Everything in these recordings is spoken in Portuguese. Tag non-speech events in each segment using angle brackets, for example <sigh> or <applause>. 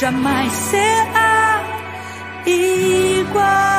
jamais será igual.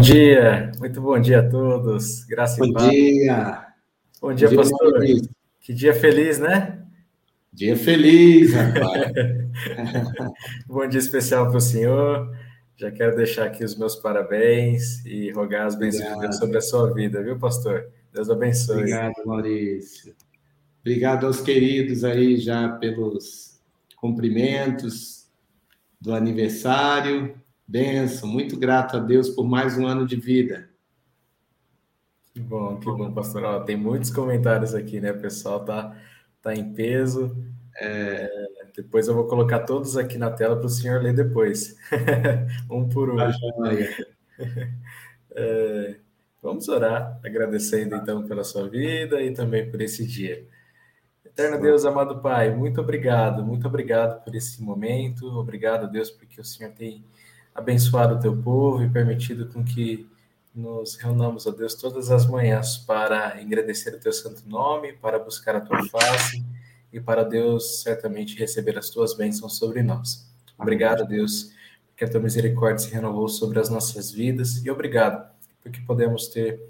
Dia, muito bom dia a todos. Graças bom dia. Bom dia, bom dia pastor. Que dia feliz, né? Dia feliz, rapaz. <laughs> bom dia especial para o senhor. Já quero deixar aqui os meus parabéns e rogar as bênçãos de Deus sobre a sua vida, viu, pastor? Deus abençoe. Obrigado, Maurício. Obrigado aos queridos aí já pelos cumprimentos do aniversário. Benção, muito grato a Deus por mais um ano de vida. Que bom, que bom, pastor. Ó, tem muitos comentários aqui, né? O pessoal tá, tá em peso. É, depois eu vou colocar todos aqui na tela para o senhor ler depois. <laughs> um por um. É, vamos orar, agradecendo então pela sua vida e também por esse dia. Eterno Deus, amado Pai, muito obrigado, muito obrigado por esse momento. Obrigado, Deus, porque o Senhor tem abençoado o teu povo e permitido com que nos reunamos, ó Deus, todas as manhãs para engrandecer o teu santo nome, para buscar a tua face e para Deus certamente receber as tuas bênçãos sobre nós. Obrigado, Deus, porque a tua misericórdia se renovou sobre as nossas vidas e obrigado porque podemos ter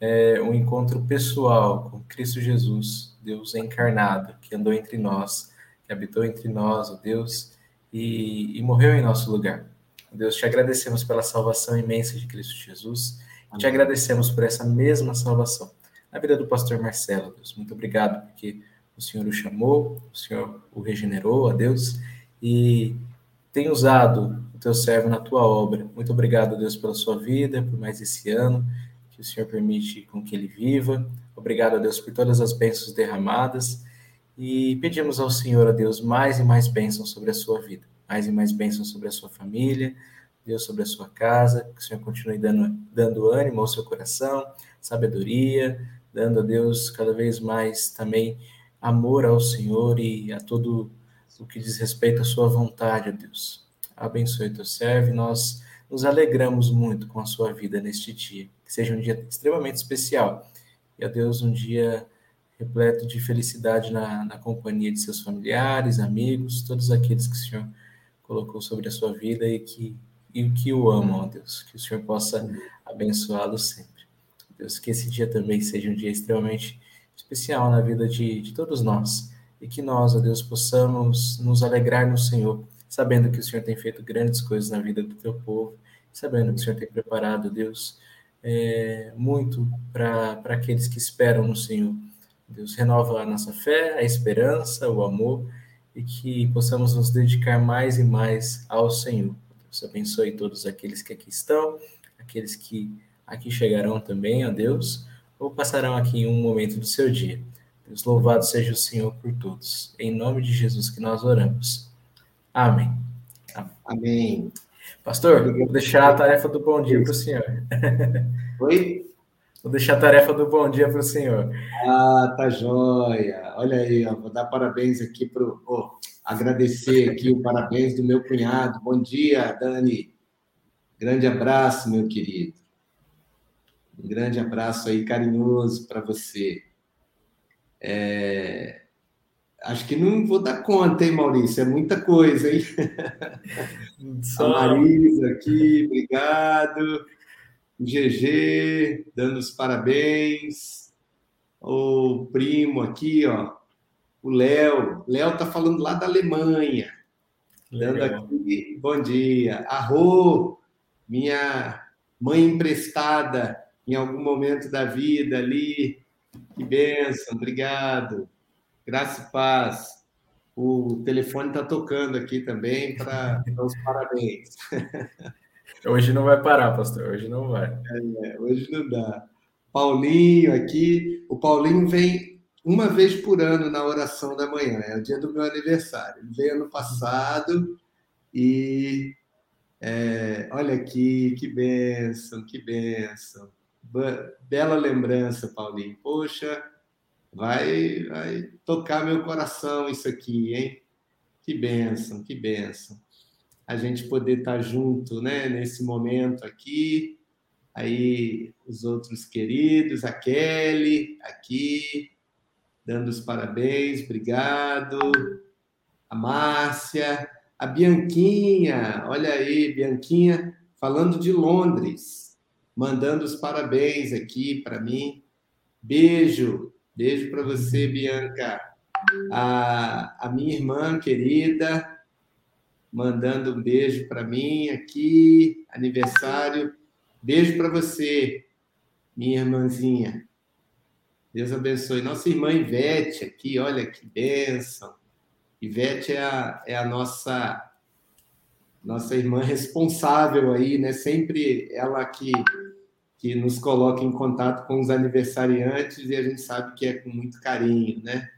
é, um encontro pessoal com Cristo Jesus, Deus encarnado, que andou entre nós, que habitou entre nós, ó Deus, e, e morreu em nosso lugar. Deus, te agradecemos pela salvação imensa de Cristo Jesus. Te agradecemos por essa mesma salvação na vida do pastor Marcelo, Deus. Muito obrigado porque o Senhor o chamou, o Senhor o regenerou, a Deus, e tem usado o teu servo na tua obra. Muito obrigado, Deus, pela sua vida, por mais esse ano que o Senhor permite com que ele viva. Obrigado, a Deus, por todas as bênçãos derramadas. E pedimos ao Senhor, a Deus, mais e mais bênçãos sobre a sua vida, mais e mais bênçãos sobre a sua família, Deus, sobre a sua casa, que o Senhor continue dando, dando ânimo ao seu coração, sabedoria, dando a Deus cada vez mais também amor ao Senhor e a todo o que diz respeito à sua vontade, a Deus. Abençoe teu servo nós nos alegramos muito com a sua vida neste dia. Que seja um dia extremamente especial. E a Deus, um dia repleto de felicidade na, na companhia de seus familiares, amigos, todos aqueles que o Senhor colocou sobre a sua vida e que, e que o amam, ó Deus. Que o Senhor possa abençoá-los sempre. Deus, que esse dia também seja um dia extremamente especial na vida de, de todos nós e que nós, ó Deus, possamos nos alegrar no Senhor, sabendo que o Senhor tem feito grandes coisas na vida do teu povo, sabendo que o Senhor tem preparado, Deus, é, muito para aqueles que esperam no Senhor. Deus, renova a nossa fé, a esperança, o amor e que possamos nos dedicar mais e mais ao Senhor. Deus abençoe todos aqueles que aqui estão, aqueles que aqui chegarão também, ó Deus, ou passarão aqui um momento do seu dia. Deus, louvado seja o Senhor por todos. Em nome de Jesus que nós oramos. Amém. Amém. Pastor, vou deixar a tarefa do bom dia para o senhor. Oi? <laughs> Vou deixar a tarefa do bom dia para o senhor. Ah, tá joia. Olha aí, ó, vou dar parabéns aqui para oh, agradecer aqui o parabéns do meu cunhado. Bom dia, Dani. Grande abraço, meu querido. Um grande abraço aí carinhoso para você. É... Acho que não vou dar conta, hein, Maurício? É muita coisa, hein? <laughs> Só... A Marisa aqui, obrigado. O GG, dando os parabéns. O primo aqui, ó. O Léo. Léo tá falando lá da Alemanha. Legal. Dando aqui, bom dia. A Rô, minha mãe emprestada em algum momento da vida ali. Que bênção, obrigado. Graça e paz. O telefone está tocando aqui também para dar os parabéns. <laughs> Hoje não vai parar, pastor. Hoje não vai. É, hoje não dá. Paulinho aqui. O Paulinho vem uma vez por ano na oração da manhã. É o dia do meu aniversário. Ele veio ano passado e é, olha aqui, que bênção, que bênção. Bela lembrança, Paulinho. Poxa, vai, vai tocar meu coração isso aqui, hein? Que bênção, que bênção. A gente poder estar junto, né, nesse momento aqui. Aí, os outros queridos, a Kelly, aqui, dando os parabéns, obrigado. A Márcia, a Bianquinha, olha aí, Bianquinha, falando de Londres mandando os parabéns aqui para mim. Beijo, beijo para você, Bianca. A, a minha irmã querida, mandando um beijo para mim aqui, aniversário. Beijo para você, minha irmãzinha. Deus abençoe. Nossa irmã Ivete aqui, olha que bênção. Ivete é a, é a nossa nossa irmã responsável aí, né? Sempre ela que que nos coloca em contato com os aniversariantes e a gente sabe que é com muito carinho, né?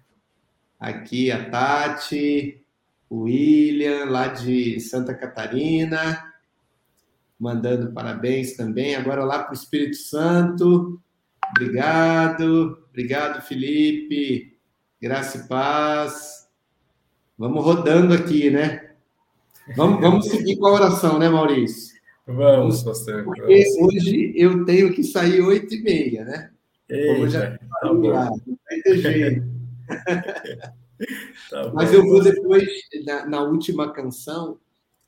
Aqui a Tati, o William, lá de Santa Catarina, mandando parabéns também. Agora lá para o Espírito Santo. Obrigado, obrigado, Felipe. Graça e paz. Vamos rodando aqui, né? Vamos, vamos seguir com a oração, né, Maurício? Vamos, pastor. Porque vamos. hoje eu tenho que sair oito e meia, né? Eita, já tá bom. Lá, não vai ter jeito. <laughs> <laughs> tá Mas eu vou depois, na, na, última canção,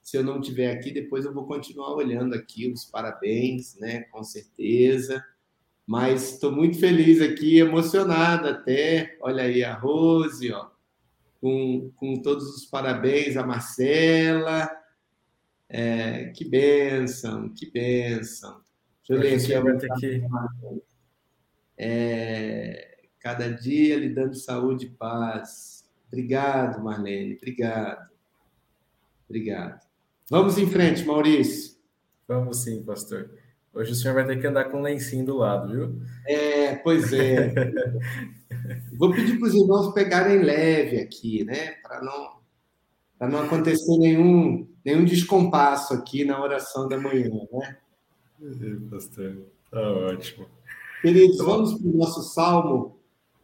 Se eu não estiver aqui, depois eu vou continuar olhando aqui os parabéns, né? Com certeza. Mas estou muito feliz aqui, emocionada até. Olha aí a Rose, ó, com, com todos os parabéns, a Marcela. É, que bênção, que bênção. Deixa eu ler aqui. É, cada dia lhe dando saúde e paz. Obrigado, Marlene, obrigado. Obrigado. Vamos em frente, Maurício. Vamos sim, pastor. Hoje o senhor vai ter que andar com um lencinho do lado, viu? É, pois é. Vou pedir para os irmãos pegarem leve aqui, né? Para não, não acontecer nenhum, nenhum descompasso aqui na oração da manhã, né? É, pastor, tá ótimo. Queridos, vamos para o nosso salmo.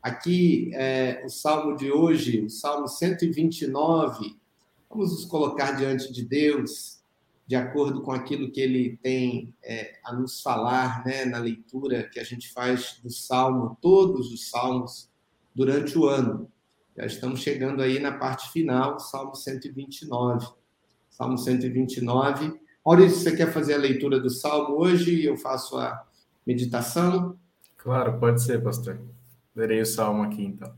Aqui, é, o salmo de hoje, o salmo 129. Vamos nos colocar diante de Deus, de acordo com aquilo que ele tem é, a nos falar né, na leitura que a gente faz do salmo, todos os salmos, durante o ano. Já estamos chegando aí na parte final, salmo 129. Salmo 129. Maurício, você quer fazer a leitura do salmo hoje e eu faço a meditação? Claro, pode ser, pastor. Lerei o salmo aqui então.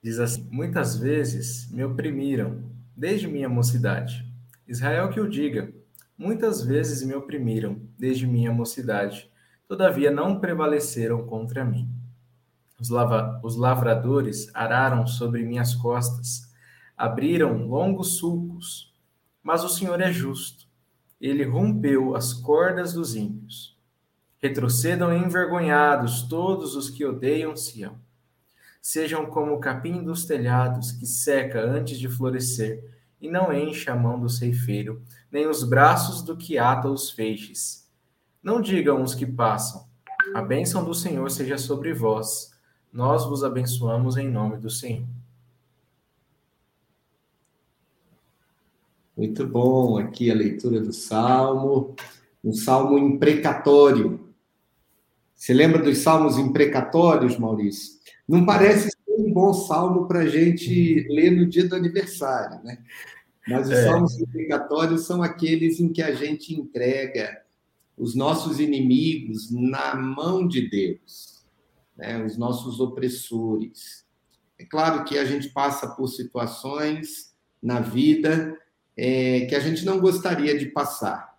Diz assim: Muitas vezes me oprimiram, desde minha mocidade. Israel que o diga: Muitas vezes me oprimiram, desde minha mocidade. Todavia não prevaleceram contra mim. Os, lava, os lavradores araram sobre minhas costas, abriram longos sulcos. Mas o Senhor é justo. Ele rompeu as cordas dos ímpios. Retrocedam envergonhados todos os que odeiam Sião. Sejam como o capim dos telhados, que seca antes de florescer, e não enche a mão do ceifeiro, nem os braços do que ata os feixes. Não digam os que passam: A bênção do Senhor seja sobre vós. Nós vos abençoamos em nome do Senhor. Muito bom, aqui a leitura do Salmo, um salmo imprecatório, você lembra dos salmos imprecatórios, Maurício? Não parece ser um bom salmo para a gente ler no dia do aniversário, né? Mas os é. salmos imprecatórios são aqueles em que a gente entrega os nossos inimigos na mão de Deus, né? os nossos opressores. É claro que a gente passa por situações na vida é, que a gente não gostaria de passar.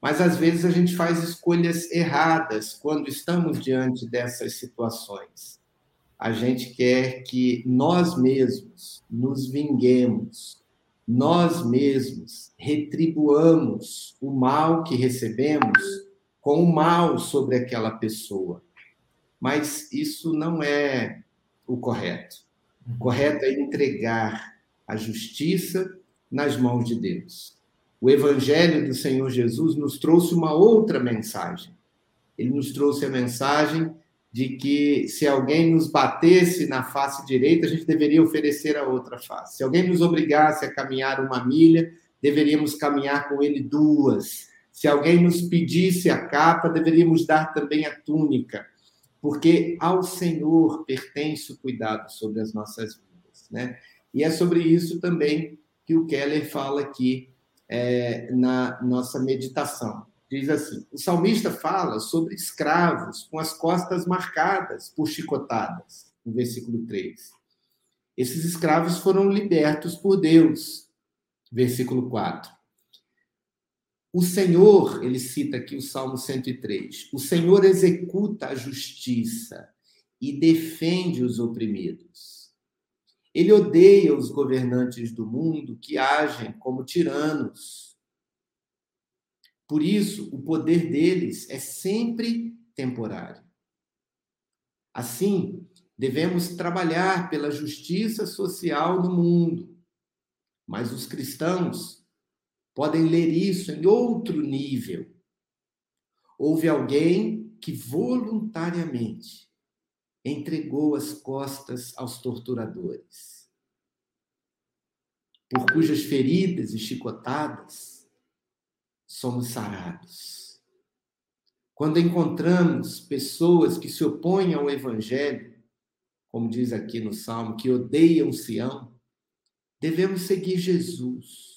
Mas às vezes a gente faz escolhas erradas quando estamos diante dessas situações. A gente quer que nós mesmos nos vinguemos, nós mesmos retribuamos o mal que recebemos com o mal sobre aquela pessoa. Mas isso não é o correto. O correto é entregar a justiça nas mãos de Deus o Evangelho do Senhor Jesus nos trouxe uma outra mensagem. Ele nos trouxe a mensagem de que se alguém nos batesse na face direita, a gente deveria oferecer a outra face. Se alguém nos obrigasse a caminhar uma milha, deveríamos caminhar com ele duas. Se alguém nos pedisse a capa, deveríamos dar também a túnica, porque ao Senhor pertence o cuidado sobre as nossas vidas, né? E é sobre isso também que o Keller fala aqui é, na nossa meditação. Diz assim: o salmista fala sobre escravos com as costas marcadas por chicotadas, no versículo 3. Esses escravos foram libertos por Deus, versículo 4. O Senhor, ele cita aqui o Salmo 103, o Senhor executa a justiça e defende os oprimidos. Ele odeia os governantes do mundo que agem como tiranos. Por isso, o poder deles é sempre temporário. Assim, devemos trabalhar pela justiça social no mundo. Mas os cristãos podem ler isso em outro nível. Houve alguém que voluntariamente entregou as costas aos torturadores, por cujas feridas e chicotadas somos sarados. Quando encontramos pessoas que se opõem ao Evangelho, como diz aqui no Salmo, que odeiam Sião, devemos seguir Jesus.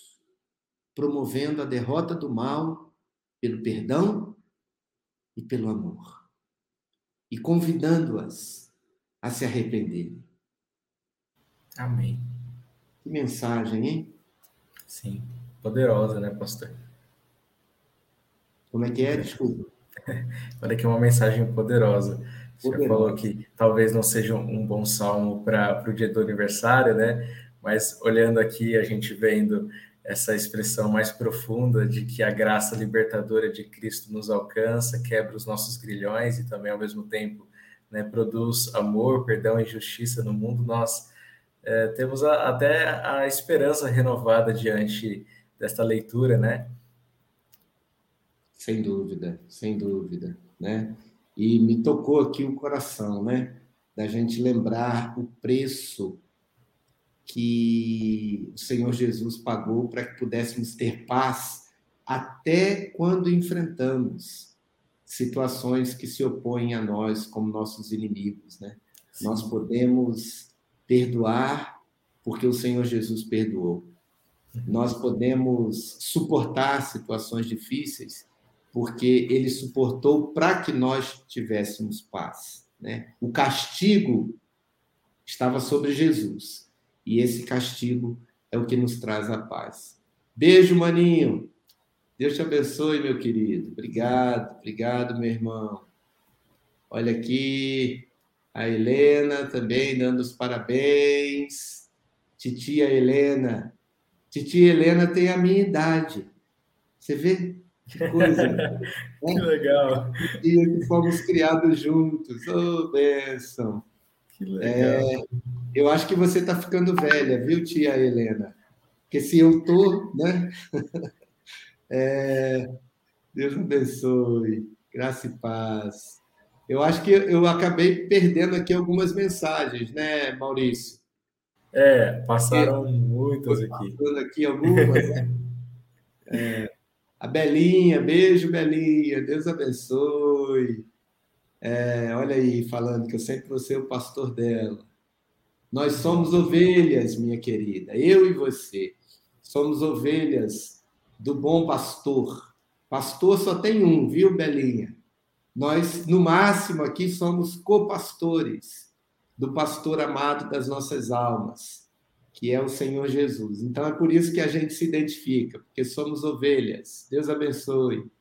promovendo a derrota do mal pelo perdão e pelo amor, e convidando-as a se arrependerem. Amém. Que mensagem, hein? Sim, poderosa, né, pastor? Como é que é? Desculpa. <laughs> Olha que uma mensagem poderosa. Você falou que talvez não seja um bom salmo para o dia do aniversário, né? Mas olhando aqui, a gente vendo essa expressão mais profunda de que a graça libertadora de Cristo nos alcança, quebra os nossos grilhões e também, ao mesmo tempo, né, produz amor, perdão e justiça no mundo, nós é, temos a, até a esperança renovada diante desta leitura, né? Sem dúvida, sem dúvida, né? E me tocou aqui o coração, né? Da gente lembrar o preço que o Senhor Jesus pagou para que pudéssemos ter paz até quando enfrentamos situações que se opõem a nós como nossos inimigos, né? Sim. Nós podemos perdoar porque o Senhor Jesus perdoou. Nós podemos suportar situações difíceis porque ele suportou para que nós tivéssemos paz, né? O castigo estava sobre Jesus e esse castigo é o que nos traz a paz. Beijo, maninho. Deus te abençoe, meu querido. Obrigado, obrigado, meu irmão. Olha aqui, a Helena também dando os parabéns. Titia Helena. Titia Helena tem a minha idade. Você vê? Que coisa. né? <laughs> que legal. Que fomos criados juntos. Ô, oh, bênção. Que legal. É, eu acho que você está ficando velha, viu, tia Helena? Porque se eu tô, né? <laughs> É, Deus abençoe, graça e paz. Eu acho que eu acabei perdendo aqui algumas mensagens, né, Maurício? É, passaram muitas aqui. Passando aqui algumas, né? <laughs> É, a Belinha, beijo, Belinha, Deus abençoe. É, olha aí, falando que eu sempre vou ser o pastor dela. Nós somos ovelhas, minha querida, eu e você. Somos ovelhas do bom pastor. Pastor só tem um, viu, Belinha? Nós, no máximo, aqui somos copastores do pastor amado das nossas almas, que é o Senhor Jesus. Então é por isso que a gente se identifica, porque somos ovelhas. Deus abençoe.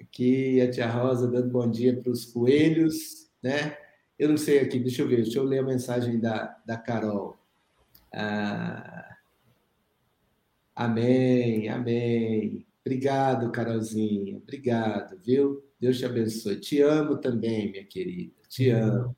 Aqui a tia Rosa dando bom dia para os coelhos, né? Eu não sei aqui, deixa eu ver, deixa eu ler a mensagem da, da Carol. Ah, amém, amém. Obrigado, Carolzinha. Obrigado, viu? Deus te abençoe. Te amo também, minha querida. Te amo.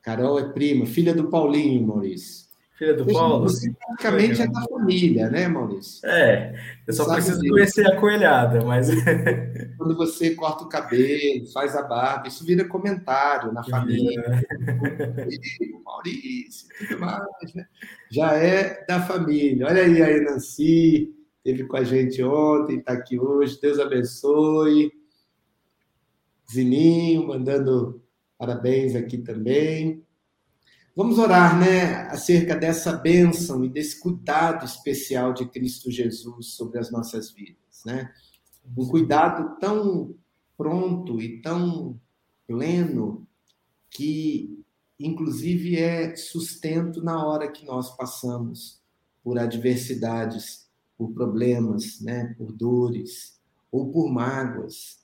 Carol é prima, filha do Paulinho, Maurício. Filha do Paulo? Você praticamente é da família, né, Maurício? É, eu só Sabe preciso conhecer a coelhada, mas. <laughs> Quando você corta o cabelo, faz a barba, isso vira comentário na família. Maurício, tudo mais, né? Já é da família. Olha aí a Nancy, esteve com a gente ontem, está aqui hoje. Deus abençoe. Zininho, mandando parabéns aqui também. Vamos orar, né, acerca dessa bênção e desse cuidado especial de Cristo Jesus sobre as nossas vidas, né? Um cuidado tão pronto e tão pleno que, inclusive, é sustento na hora que nós passamos por adversidades por problemas, né, por dores ou por mágoas.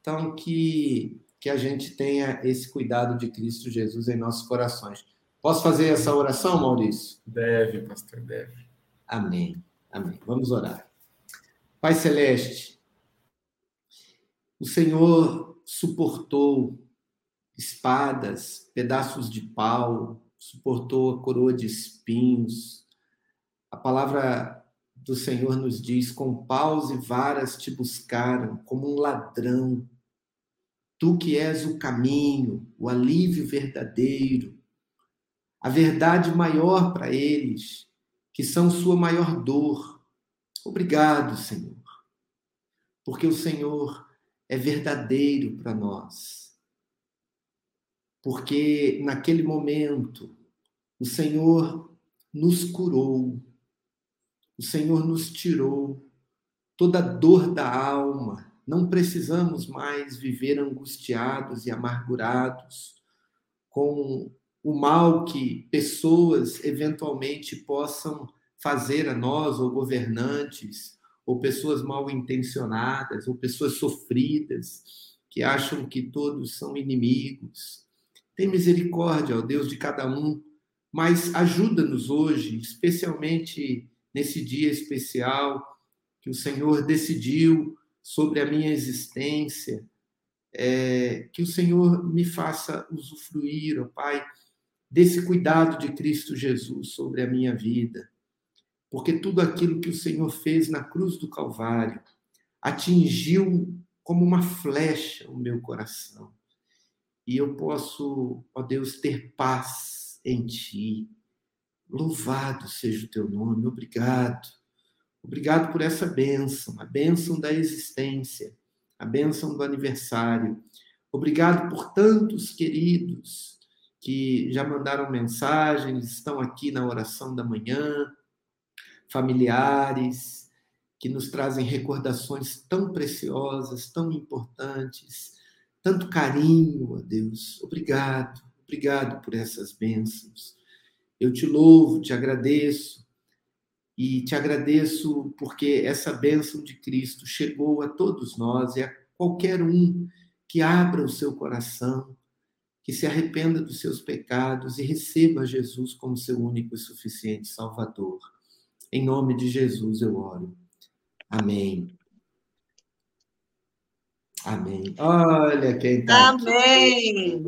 Então, que, que a gente tenha esse cuidado de Cristo Jesus em nossos corações. Posso fazer essa oração, Maurício? Deve, pastor, deve. Amém. Amém. Vamos orar. Pai Celeste, o Senhor suportou espadas, pedaços de pau, suportou a coroa de espinhos. A palavra do Senhor nos diz: com paus e varas te buscaram como um ladrão. Tu que és o caminho, o alívio verdadeiro, a verdade maior para eles, que são sua maior dor. Obrigado, Senhor, porque o Senhor é verdadeiro para nós. Porque naquele momento o Senhor nos curou o Senhor nos tirou toda dor da alma. Não precisamos mais viver angustiados e amargurados com o mal que pessoas eventualmente possam fazer a nós, ou governantes, ou pessoas mal intencionadas, ou pessoas sofridas, que acham que todos são inimigos. Tem misericórdia, ó Deus, de cada um, mas ajuda-nos hoje, especialmente nesse dia especial que o Senhor decidiu sobre a minha existência, é, que o Senhor me faça usufruir, ó Pai, desse cuidado de Cristo Jesus sobre a minha vida. Porque tudo aquilo que o Senhor fez na cruz do Calvário atingiu como uma flecha o meu coração. E eu posso, ó Deus, ter paz em Ti. Louvado seja o Teu nome, obrigado. Obrigado por essa bênção, a bênção da existência, a bênção do aniversário. Obrigado por tantos queridos que já mandaram mensagens, estão aqui na oração da manhã, familiares, que nos trazem recordações tão preciosas, tão importantes, tanto carinho, ó Deus. Obrigado, obrigado por essas bênçãos. Eu te louvo, te agradeço e te agradeço porque essa bênção de Cristo chegou a todos nós e a qualquer um que abra o seu coração que se arrependa dos seus pecados e receba Jesus como seu único e suficiente Salvador. Em nome de Jesus eu oro. Amém. Amém. Olha quem está aqui. Amém.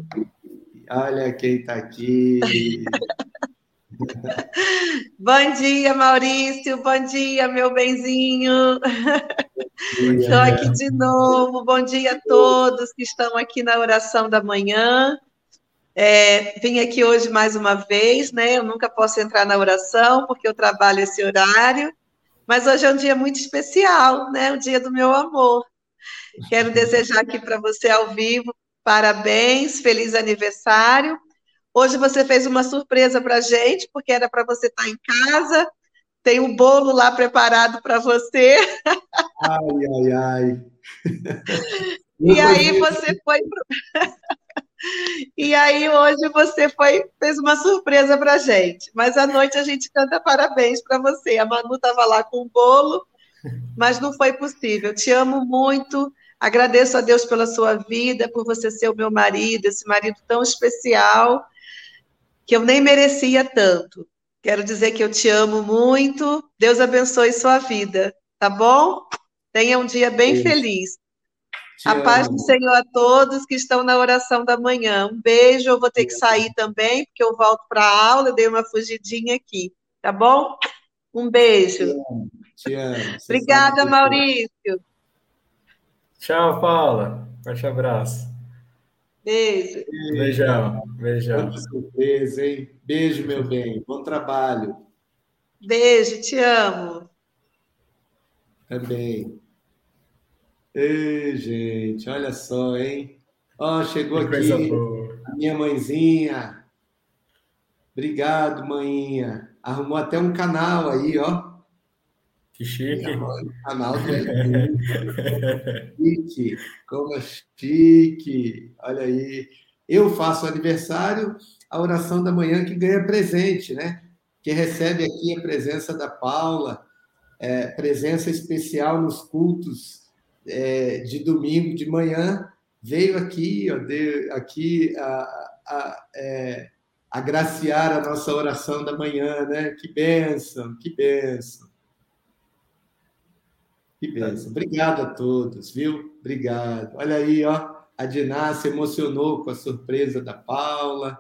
Olha quem está aqui. <laughs> Bom dia, Maurício. Bom dia, meu benzinho. Estou aqui de novo. Bom dia a todos que estão aqui na oração da manhã. É, vim aqui hoje mais uma vez, né? Eu nunca posso entrar na oração porque eu trabalho esse horário, mas hoje é um dia muito especial, né? O dia do meu amor. Quero desejar aqui para você ao vivo parabéns, feliz aniversário. Hoje você fez uma surpresa para gente, porque era para você estar em casa. Tem um bolo lá preparado para você. Ai, ai, ai. <laughs> e aí você foi. <laughs> E aí hoje você foi fez uma surpresa para gente. Mas à noite a gente canta parabéns para você. A Manu estava lá com o bolo, mas não foi possível. Te amo muito. Agradeço a Deus pela sua vida, por você ser o meu marido, esse marido tão especial que eu nem merecia tanto. Quero dizer que eu te amo muito. Deus abençoe sua vida, tá bom? Tenha um dia bem Sim. feliz. Te a amo. paz do Senhor a todos que estão na oração da manhã. Um beijo, eu vou ter que sair também, porque eu volto para a aula, dei uma fugidinha aqui, tá bom? Um beijo. Te amo. Te amo. Obrigada, Maurício. Tchau, Paula. Forte abraço. Beijo. Beijão. Beijão. Boa surpresa, hein? Beijo, meu bem. Bom trabalho. Beijo, te amo. Também. Ei, gente, olha só, hein? Ó, oh, chegou que aqui a minha mãezinha. Obrigado, mãinha. Arrumou até um canal aí, ó. Que chique. canal do Chique, como é chique. Olha aí. Eu faço aniversário, a oração da manhã que ganha presente, né? Que recebe aqui a presença da Paula, é, presença especial nos cultos é, de domingo de manhã, veio aqui, ó, aqui a, a, é, agraciar a nossa oração da manhã, né? Que bênção, que bênção. Que bênção. Obrigado a todos, viu? Obrigado. Olha aí, ó, a Diná se emocionou com a surpresa da Paula.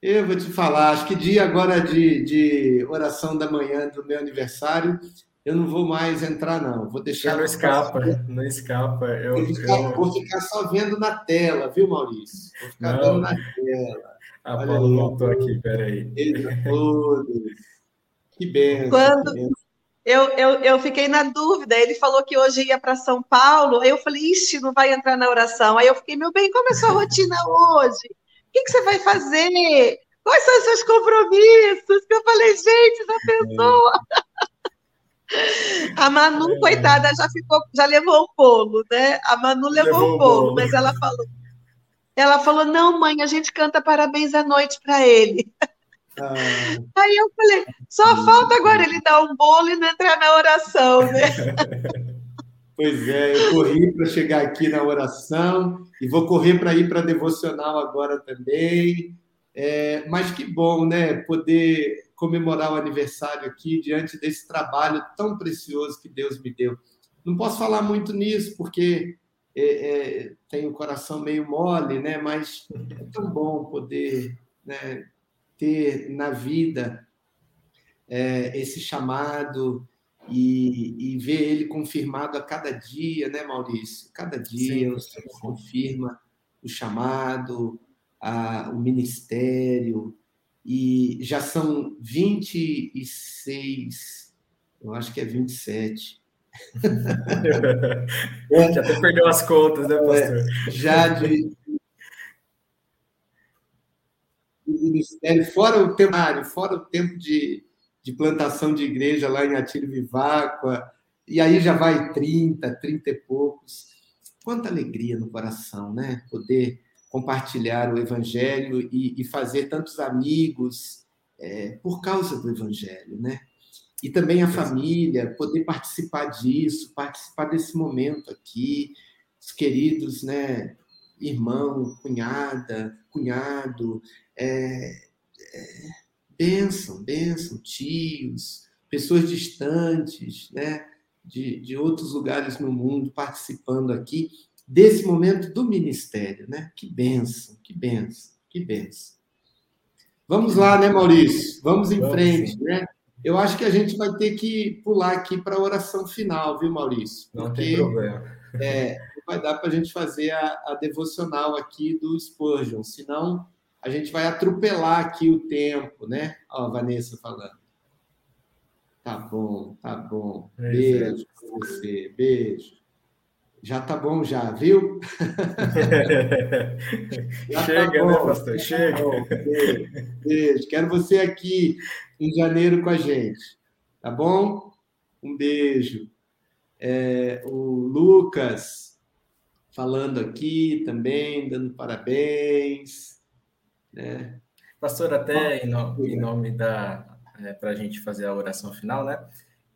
Eu vou te falar, acho que dia agora de, de oração da manhã do meu aniversário eu não vou mais entrar, não. Vou deixar. Não escapa, não escapa. Eu, vou, ficar, eu... vou ficar só vendo na tela, viu, Maurício? Vou ficar não. vendo na tela. A Olha Paulo voltou aqui, peraí. Que benção. Quando... Que benção. Eu, eu, eu fiquei na dúvida. Ele falou que hoje ia para São Paulo. Aí eu falei, ixi, não vai entrar na oração. Aí eu fiquei, meu bem, como é a sua rotina hoje? O que, que você vai fazer? Quais são os seus compromissos? Que eu falei, gente, já pensou? É. A Manu, coitada, já ficou, já levou o bolo, né? A Manu levou, levou o bolo, bolo, mas ela falou, ela falou, não, mãe, a gente canta parabéns à noite para ele. Ah. Aí eu falei, só falta agora ele dar um bolo e não entrar na oração, né? <laughs> Pois é, eu corri para chegar aqui na oração e vou correr para ir para a devocional agora também. É, mas que bom, né? Poder comemorar o aniversário aqui diante desse trabalho tão precioso que Deus me deu. Não posso falar muito nisso porque é, é, tenho o coração meio mole, né? Mas é tão bom poder né, ter na vida é, esse chamado e, e, ver ele confirmado a cada dia, né, Maurício? Cada dia sim, o Senhor sim. confirma o chamado, a, o ministério, e já são 26, eu acho que é 27. é, <laughs> já até perdeu as contas, né, pastor? É, já de, ministério, fora o tempo, fora o tempo de, de plantação de igreja lá em Atiro Viváqua, e aí já vai 30, 30 e poucos. Quanta alegria no coração, né? Poder compartilhar o evangelho e, e fazer tantos amigos é, por causa do evangelho, né? E também a família, poder participar disso, participar desse momento aqui, os queridos, né? Irmão, cunhada, cunhado, é, é, bênção, bênção, tios, pessoas distantes, né, de, de outros lugares no mundo participando aqui desse momento do ministério, né? Que bênção, que bênção, que bênção. Vamos lá, né, Maurício? Vamos em Vamos, frente, né? Eu acho que a gente vai ter que pular aqui para a oração final, viu, Maurício? Porque, Não tem problema. É, vai dar para a gente fazer a, a devocional aqui do Spurgeon, senão a gente vai atropelar aqui o tempo, né? Ó, a Vanessa falando. Tá bom, tá bom. É beijo pra você, beijo. Já tá bom já, viu? <laughs> já tá Chega, tá bom, né, pastor? Chega. Tá beijo, beijo. Quero você aqui em janeiro com a gente, tá bom? Um beijo. É, o Lucas falando aqui também, dando parabéns. Né? Pastor, até em, no, em nome da. É, Para a gente fazer a oração final, né?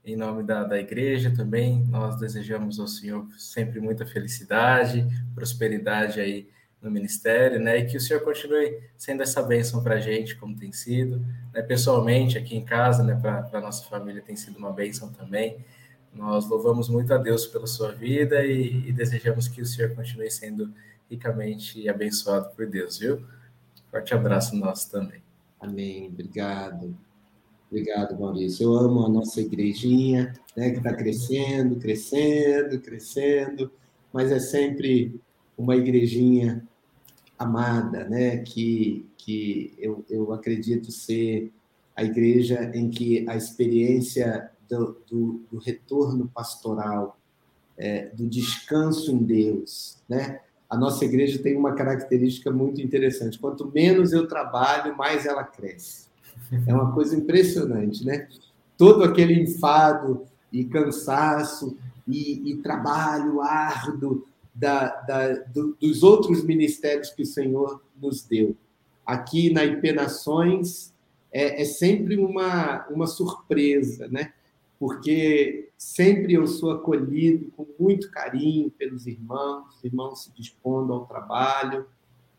Em nome da, da igreja também, nós desejamos ao Senhor sempre muita felicidade, prosperidade aí no ministério, né? E que o Senhor continue sendo essa bênção para a gente, como tem sido, né? Pessoalmente, aqui em casa, né? Para a nossa família tem sido uma bênção também. Nós louvamos muito a Deus pela sua vida e, e desejamos que o Senhor continue sendo ricamente abençoado por Deus, viu? Forte abraço nosso também. Amém. Obrigado. Obrigado, Maurício. Eu amo a nossa igrejinha, né, que está crescendo, crescendo, crescendo, mas é sempre uma igrejinha amada, né, que, que eu, eu acredito ser a igreja em que a experiência do, do, do retorno pastoral, é, do descanso em Deus, né, a nossa igreja tem uma característica muito interessante. Quanto menos eu trabalho, mais ela cresce. É uma coisa impressionante, né? Todo aquele enfado e cansaço e, e trabalho árduo da, da, do, dos outros ministérios que o Senhor nos deu. Aqui na IP Nações é, é sempre uma, uma surpresa, né? porque sempre eu sou acolhido com muito carinho pelos irmãos, os irmãos se dispondo ao trabalho,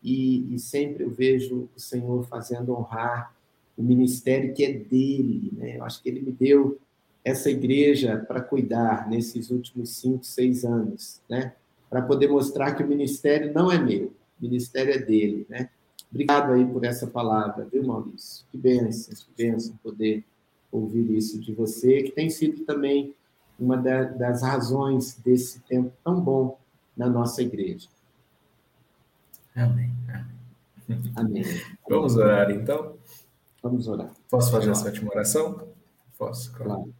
e, e, sempre eu vejo o Senhor fazendo honrar o ministério que é dele. Né? Eu acho que ele me deu essa igreja para cuidar nesses últimos cinco, seis anos, né? para poder mostrar que o ministério não é meu, o ministério é dele. Né? Obrigado aí por essa palavra, viu, Maurício? Que bênção, que bênção poder ouvir isso de você, que tem sido também uma das razões desse tempo tão bom na nossa igreja. Amém. Amém. Amém. Vamos orar então? Vamos orar. Posso fazer essa última oração? Posso, claro.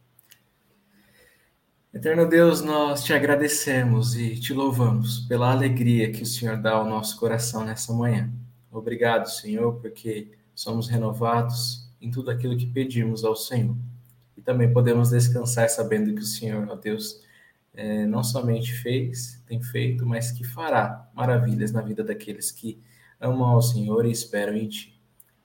Eterno Deus, nós te agradecemos e te louvamos pela alegria que o Senhor dá ao nosso coração nessa manhã. Obrigado, Senhor, porque somos renovados em tudo aquilo que pedimos ao Senhor também podemos descansar sabendo que o Senhor, ó Deus, é, não somente fez, tem feito, mas que fará maravilhas na vida daqueles que amam ao Senhor e esperam em Ti.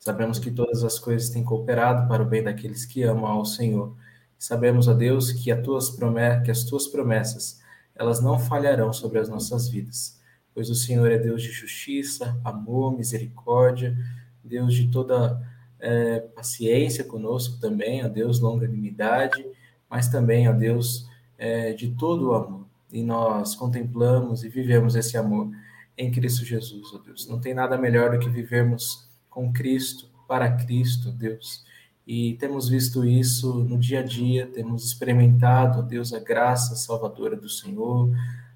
Sabemos que todas as coisas têm cooperado para o bem daqueles que amam ao Senhor. Sabemos, ó Deus, que, que as Tuas promessas, elas não falharão sobre as nossas vidas, pois o Senhor é Deus de justiça, amor, misericórdia, Deus de toda é, paciência conosco também, ó Deus, longanimidade, mas também, ó Deus, é, de todo o amor. E nós contemplamos e vivemos esse amor em Cristo Jesus, ó Deus. Não tem nada melhor do que vivermos com Cristo, para Cristo, Deus. E temos visto isso no dia a dia, temos experimentado, Deus, a graça salvadora do Senhor,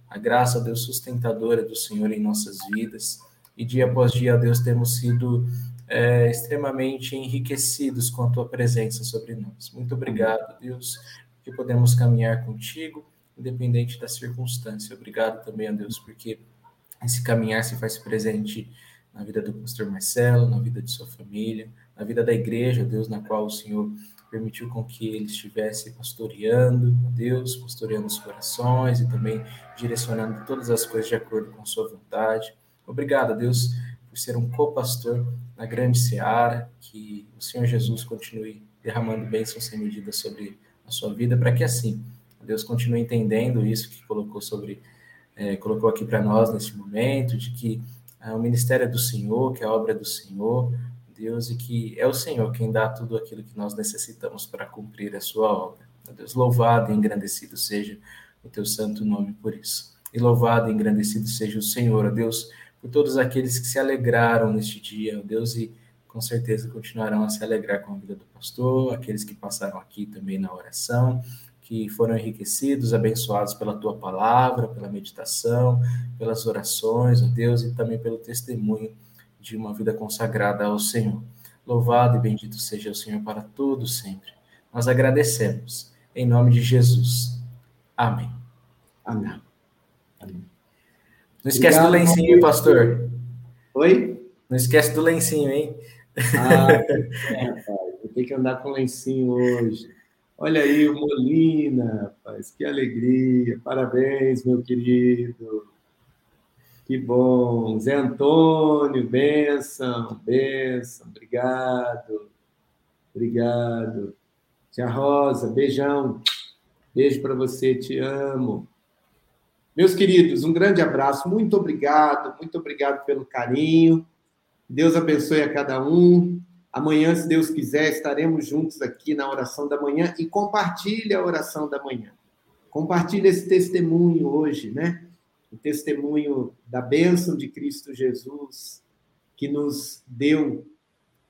a graça, Deus, sustentadora do Senhor em nossas vidas. E dia após dia, Deus, temos sido é, extremamente enriquecidos com a tua presença sobre nós. Muito obrigado, Deus, que podemos caminhar contigo, independente da circunstância. Obrigado também a Deus, porque esse caminhar se faz presente na vida do pastor Marcelo, na vida de sua família, na vida da igreja, Deus, na qual o Senhor permitiu com que ele estivesse pastoreando, Deus, pastoreando os corações e também direcionando todas as coisas de acordo com sua vontade. Obrigado, Deus, por ser um co-pastor na grande seara, que o Senhor Jesus continue derramando bênçãos sem medida sobre a sua vida, para que assim Deus continue entendendo isso que colocou sobre é, colocou aqui para nós nesse momento, de que o ministério é do Senhor, que a obra é do Senhor, Deus, e que é o Senhor quem dá tudo aquilo que nós necessitamos para cumprir a sua obra. Deus, louvado e engrandecido seja o teu santo nome por isso. E louvado e engrandecido seja o Senhor, ó Deus, por todos aqueles que se alegraram neste dia, Deus, e com certeza continuarão a se alegrar com a vida do pastor, aqueles que passaram aqui também na oração, que foram enriquecidos, abençoados pela tua palavra, pela meditação, pelas orações, ó Deus, e também pelo testemunho de uma vida consagrada ao Senhor. Louvado e bendito seja o Senhor para todos sempre. Nós agradecemos. Em nome de Jesus. Amém. Amém. Amém. Não esquece Obrigado, do lencinho, hein, pastor? Oi? Não esquece do lencinho, hein? Ah, <laughs> é, vou ter que andar com lencinho hoje. Olha aí o Molina, rapaz, que alegria. Parabéns, meu querido. Que bom. Zé Antônio, benção, benção. Obrigado. Obrigado. Tia Rosa, beijão. Beijo para você, te amo. Meus queridos, um grande abraço, muito obrigado, muito obrigado pelo carinho. Deus abençoe a cada um. Amanhã, se Deus quiser, estaremos juntos aqui na oração da manhã e compartilhe a oração da manhã. Compartilhe esse testemunho hoje, né? O testemunho da bênção de Cristo Jesus, que nos deu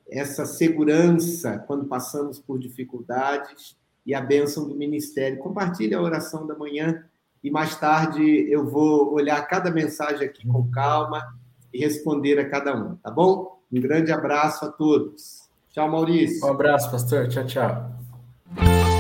essa segurança quando passamos por dificuldades e a bênção do ministério. Compartilhe a oração da manhã e mais tarde eu vou olhar cada mensagem aqui com calma e responder a cada um, tá bom? Um grande abraço a todos. Tchau, Maurício. Um abraço, pastor. Tchau, tchau.